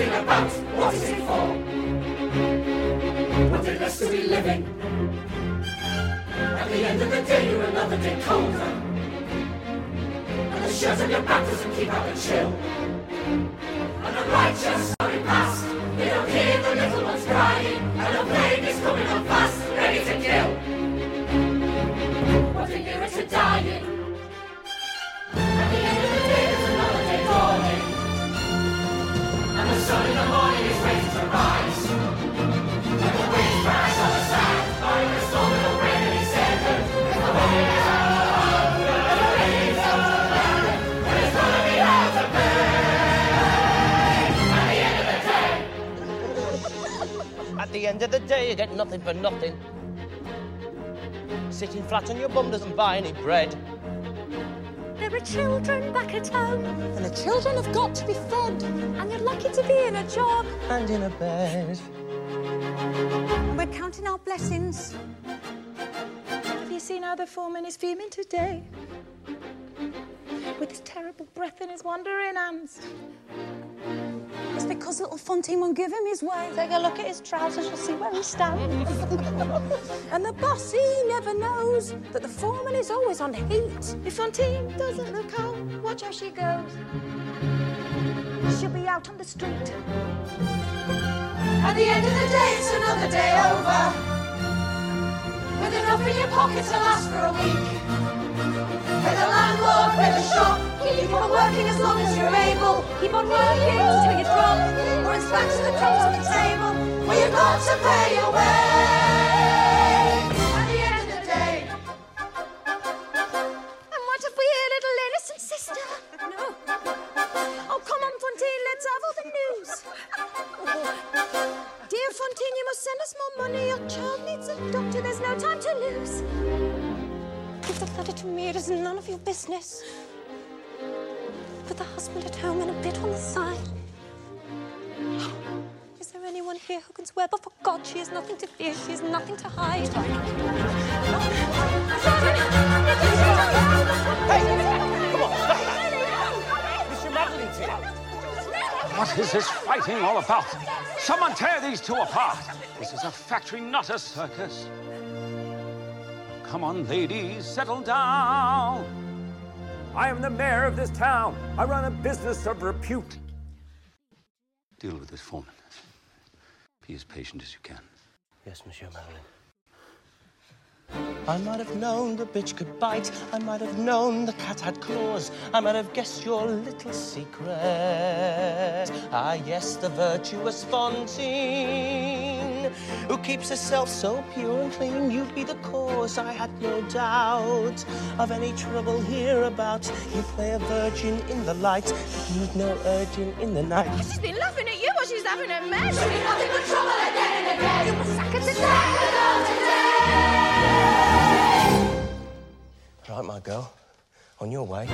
they about? What is it for? One day less to be living. At the end of the day, you're another day colder. And the shirt on your back doesn't keep out the chill. And the righteous hurry past. They don't hear the little ones crying. And the the end of the day, you get nothing for nothing. Sitting flat on your bum doesn't buy any bread. There are children back at home, And the children have got to be fed. and you're lucky to be in a job. And in a bed. We're counting our blessings. Have you seen how the foreman is fuming today? With his terrible breath in his wandering hands. It's because little Fantine won't give him his way. Take a look at his trousers, you'll see where he stands. and the boss, he never knows that the foreman is always on heat. If Fantine doesn't look out, watch how she goes. She'll be out on the street. At the end of the day, it's another day over. With enough in your pocket to last for a week. With the landlord, with a shop. Keep on working as long as you're able. Keep on working till you drop. Or it's back to the crumbs on the table. Well, you've got to pay your way. Give the to me. It is none of your business. Put the husband at home and a bit on the side. Is there anyone here who can swear? But for God, she has nothing to fear. She has nothing to hide. Mr. Madeleine's here. What is this fighting all about? Someone tear these two apart. This is a factory, not a circus. Come on, ladies, settle down. I am the mayor of this town. I run a business of repute. Deal with this foreman. Be as patient as you can. Yes, Monsieur Madeleine. I might have known the bitch could bite. I might have known the cat had claws. I might have guessed your little secret. Ah, yes, the virtuous Fantine, who keeps herself so pure and clean. You'd be the cause, I had no doubt, of any trouble hereabouts. You play a virgin in the light, need no urging in the night. She's been laughing at you while she's having a mess. She'll be nothing but trouble again and again. You must sack her today. Right, my girl, on your way.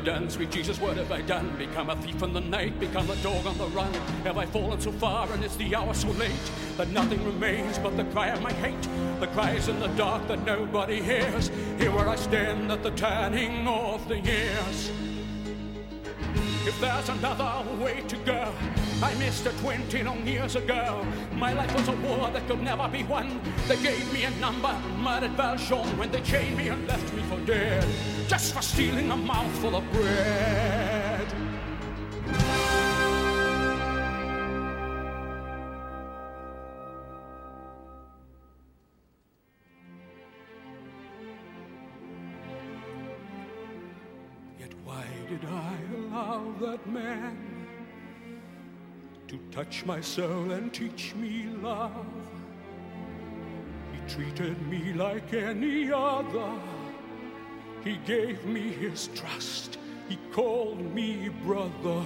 done? Sweet Jesus, what have I done? Become a thief in the night, become a dog on the run. Have I fallen so far and it's the hour so late that nothing remains but the cry of my hate? The cries in the dark that nobody hears. Here where I stand at the turning of the years. If there's another way to go, I missed it 20 long years ago. My life was a war that could never be won. They gave me a number, murdered Valjean when they chained me and left me for dead. For stealing a mouthful of bread. Yet why did I allow that man to touch my soul and teach me love? He treated me like any other. He gave me his trust. He called me brother.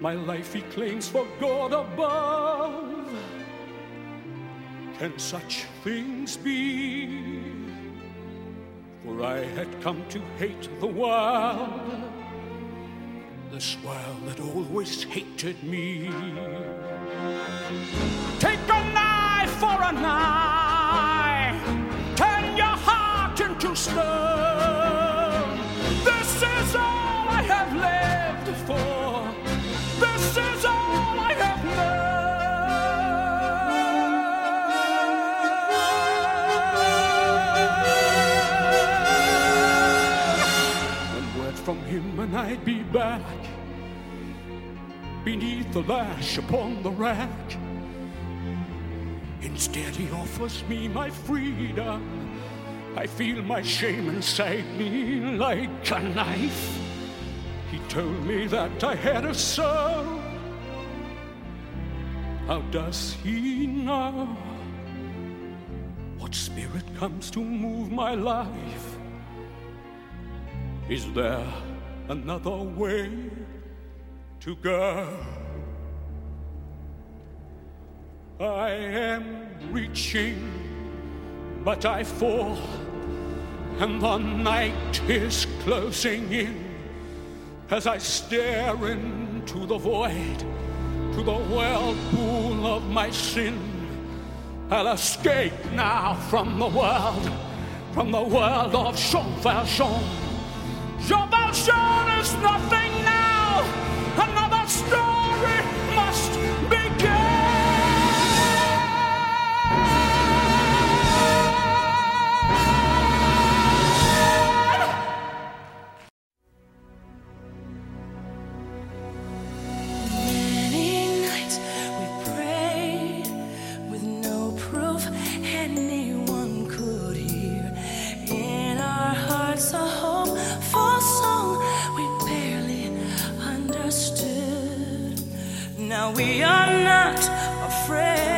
My life he claims for God above. Can such things be? For I had come to hate the world, this world that always hated me. Take a knife for a knife, turn your heart into stone. And I'd be back beneath the lash upon the rack. Instead, he offers me my freedom. I feel my shame inside me like a knife. He told me that I had a soul. How does he know what spirit comes to move my life? Is there another way to go? I am reaching, but I fall, and the night is closing in as I stare into the void, to the whirlpool of my sin. I'll escape now from the world, from the world of Jean Valjean. Jean nothing now. Now we are not afraid,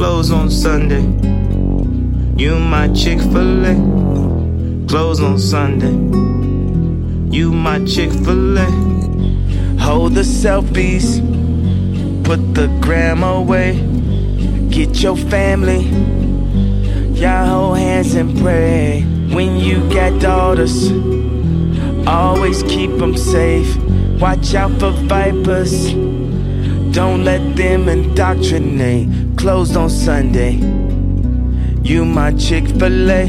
Close on Sunday. You my Chick-fil-A. Close on Sunday. You my Chick-fil-A. Hold the selfies. Put the gram away. Get your family. Y'all hold hands and pray. When you got daughters, always keep them safe. Watch out for vipers. Don't let them indoctrinate. Closed on Sunday. You my Chick fil A.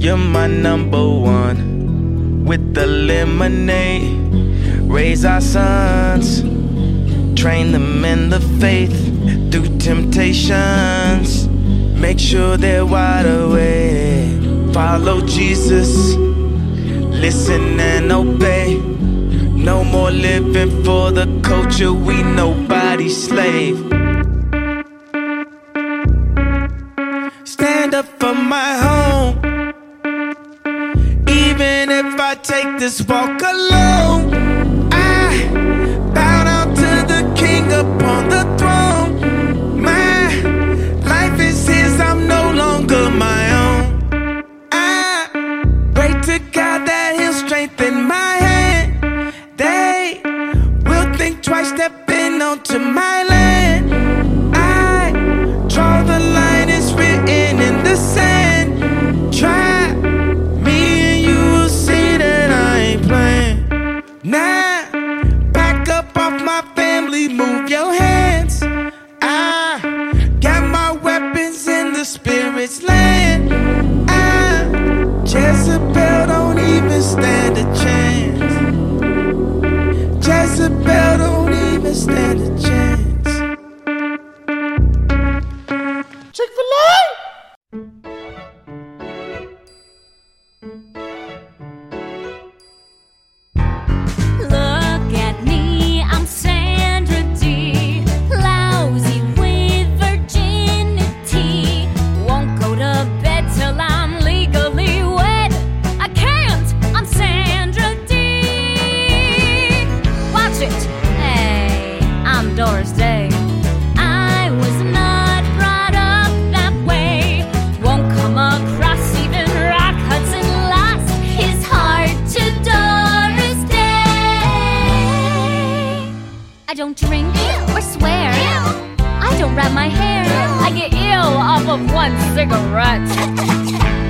You're my number one. With the lemonade. Raise our sons. Train them in the faith. Through temptations. Make sure they're wide awake. Follow Jesus. Listen and obey. No more living for the culture, we nobody's slave. Take this. Walk alone,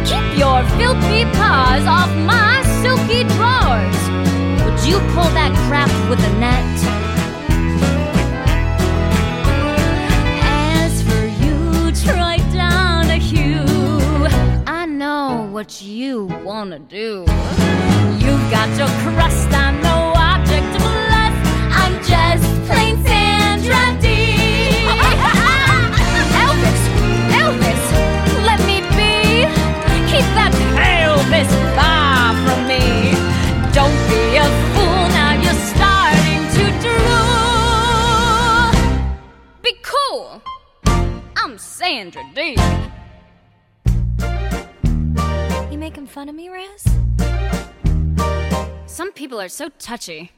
Keep your filthy paws off my silky drawers. Would you pull that crap with Annette? As for you, Troy Donahue, I know what you wanna do. You've got your crust, I'm no Sandra Dee You making fun of me, Raz? Some people are so touchy.